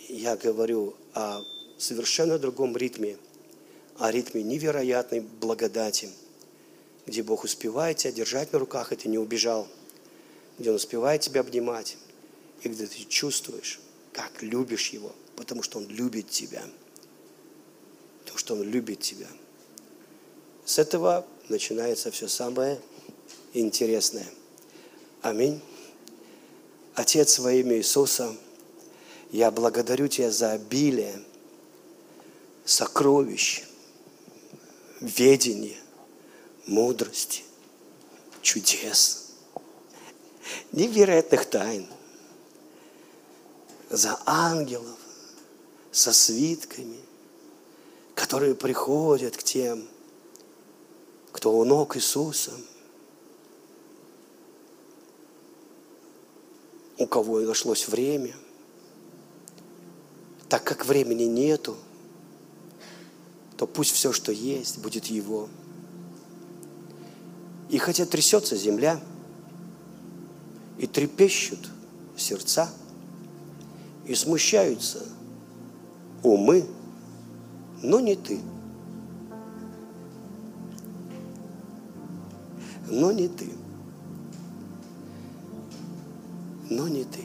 я говорю о совершенно другом ритме, о ритме невероятной благодати, где Бог успевает тебя держать на руках, и ты не убежал, где Он успевает тебя обнимать, и где ты чувствуешь, как любишь Его, потому что Он любит тебя. Потому что Он любит тебя. С этого начинается все самое интересное. Аминь. Отец во имя Иисуса, я благодарю Тебя за обилие сокровищ, ведения, мудрости, чудес, невероятных тайн, за ангелов со свитками, которые приходят к тем, кто у ног Иисуса – у кого нашлось время. Так как времени нету, то пусть все, что есть, будет Его. И хотя трясется земля, и трепещут сердца, и смущаются умы, но не ты. Но не ты. Но не ты.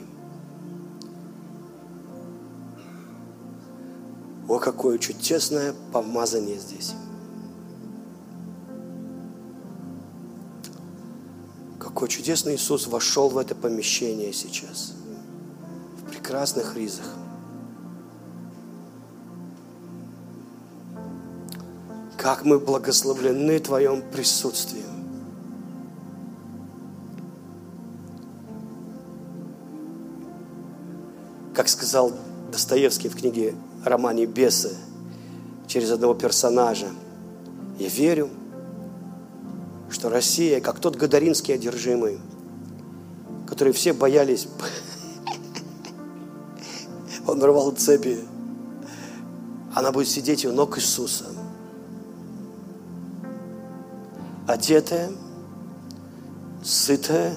О, какое чудесное помазание здесь. Какой чудесный Иисус вошел в это помещение сейчас. В прекрасных ризах. Как мы благословлены Твоем присутствием. Как сказал Достоевский в книге романе «Бесы», через одного персонажа, я верю, что Россия, как тот Гадаринский одержимый, который все боялись, (laughs) он рвал цепи, она будет сидеть у ног Иисуса, одетая, сытая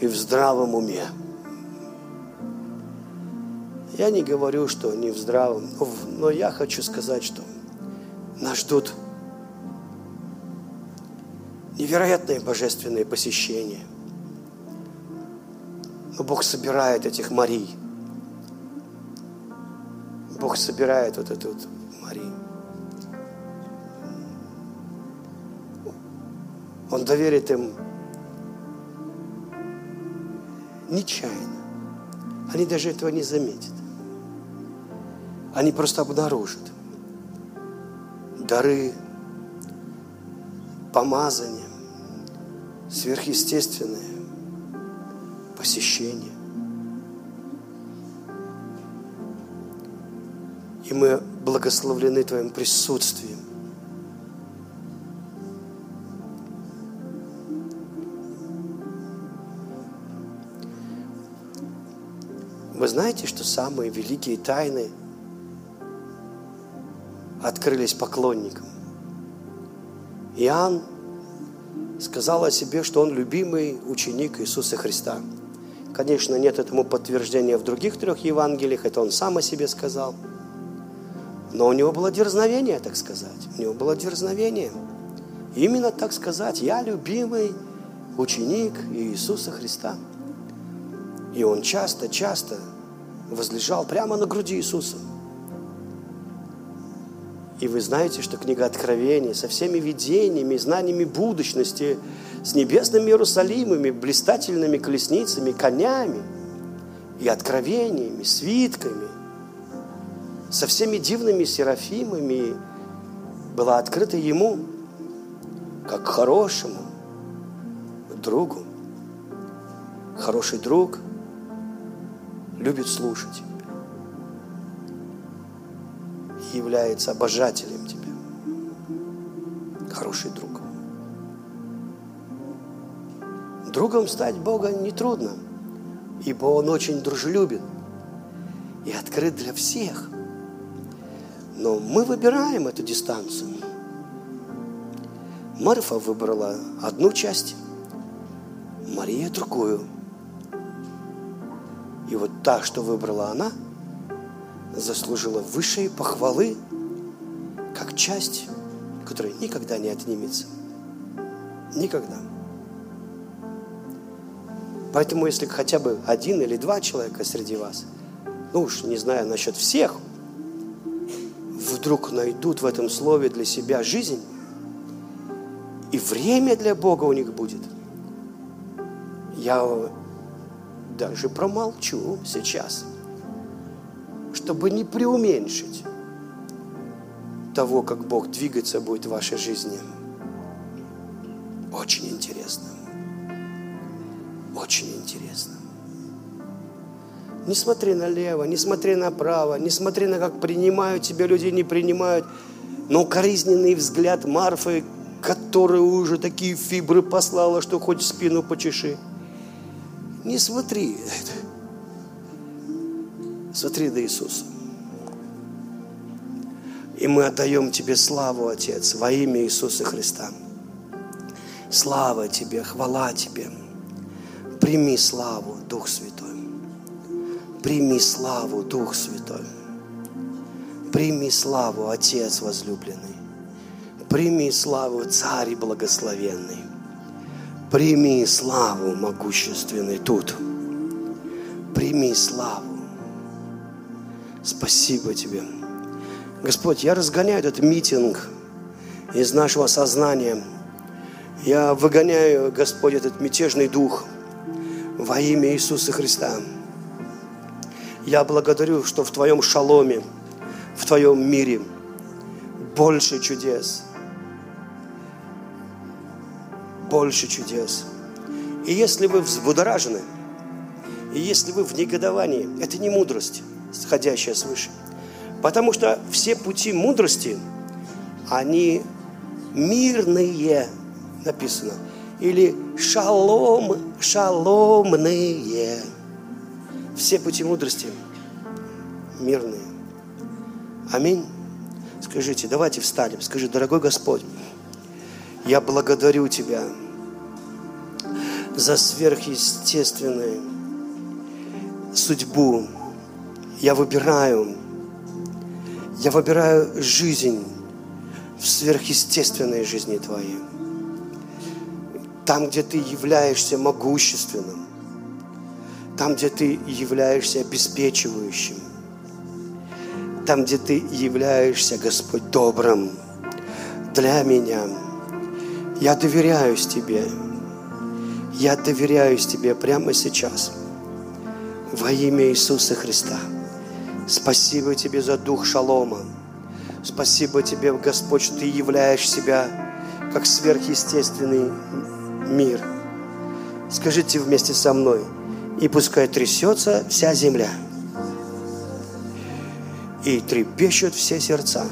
и в здравом уме. Я не говорю, что не в здравом, но я хочу сказать, что нас ждут невероятные божественные посещения. Но Бог собирает этих Марий. Бог собирает вот эту вот Марию. Он доверит им нечаянно. Они даже этого не заметят они просто обнаружат дары, помазания, сверхъестественное посещение. И мы благословлены Твоим присутствием. Вы знаете, что самые великие тайны – открылись поклонникам. Иоанн сказал о себе, что он любимый ученик Иисуса Христа. Конечно, нет этому подтверждения в других трех Евангелиях, это он сам о себе сказал. Но у него было дерзновение, так сказать. У него было дерзновение. Именно так сказать, я любимый ученик Иисуса Христа. И он часто-часто возлежал прямо на груди Иисуса – и вы знаете, что книга Откровения со всеми видениями, знаниями будущности, с небесными Иерусалимами, блистательными колесницами, конями и откровениями, свитками, со всеми дивными серафимами была открыта ему, как хорошему другу. Хороший друг любит слушать является обожателем тебя. Хороший друг. Другом стать Бога нетрудно, ибо Он очень дружелюбен и открыт для всех. Но мы выбираем эту дистанцию. Марфа выбрала одну часть, Мария другую. И вот та, что выбрала она, заслужила высшей похвалы, как часть, которая никогда не отнимется. Никогда. Поэтому, если хотя бы один или два человека среди вас, ну уж не знаю насчет всех, вдруг найдут в этом слове для себя жизнь, и время для Бога у них будет. Я даже промолчу сейчас, чтобы не преуменьшить того, как Бог двигаться будет в вашей жизни. Очень интересно. Очень интересно. Не смотри налево, не смотри направо, не смотри на как принимают тебя люди, не принимают. Но укоризненный взгляд Марфы, которая уже такие фибры послала, что хоть спину почеши. Не смотри. Смотри до Иисуса. И мы отдаем Тебе славу, Отец, во имя Иисуса Христа. Слава Тебе, хвала Тебе. Прими славу, Дух Святой. Прими славу, Дух Святой. Прими славу, Отец возлюбленный. Прими славу, Царь благословенный. Прими славу, могущественный тут. Прими славу. Спасибо Тебе. Господь, я разгоняю этот митинг из нашего сознания. Я выгоняю, Господь, этот мятежный дух – во имя Иисуса Христа. Я благодарю, что в Твоем шаломе, в Твоем мире больше чудес. Больше чудес. И если вы взбудоражены, и если вы в негодовании, это не мудрость, сходящая свыше. Потому что все пути мудрости, они мирные, написано – или шалом, шаломные. Все пути мудрости мирные. Аминь. Скажите, давайте встанем. Скажи, дорогой Господь, я благодарю Тебя за сверхъестественную судьбу. Я выбираю, я выбираю жизнь в сверхъестественной жизни Твоей там, где ты являешься могущественным, там, где ты являешься обеспечивающим, там, где ты являешься, Господь, добрым для меня. Я доверяюсь Тебе. Я доверяюсь Тебе прямо сейчас. Во имя Иисуса Христа. Спасибо Тебе за дух шалома. Спасибо Тебе, Господь, что Ты являешь себя как сверхъестественный мир. Скажите вместе со мной. И пускай трясется вся земля. И трепещут все сердца.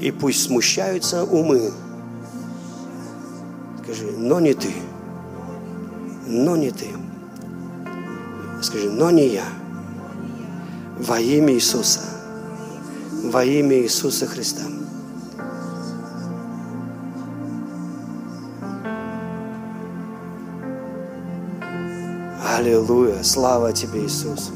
И пусть смущаются умы. Скажи, но не ты. Но не ты. Скажи, но не я. Во имя Иисуса. Во имя Иисуса Христа. Аллилуйя. Слава Тебе, Иисус.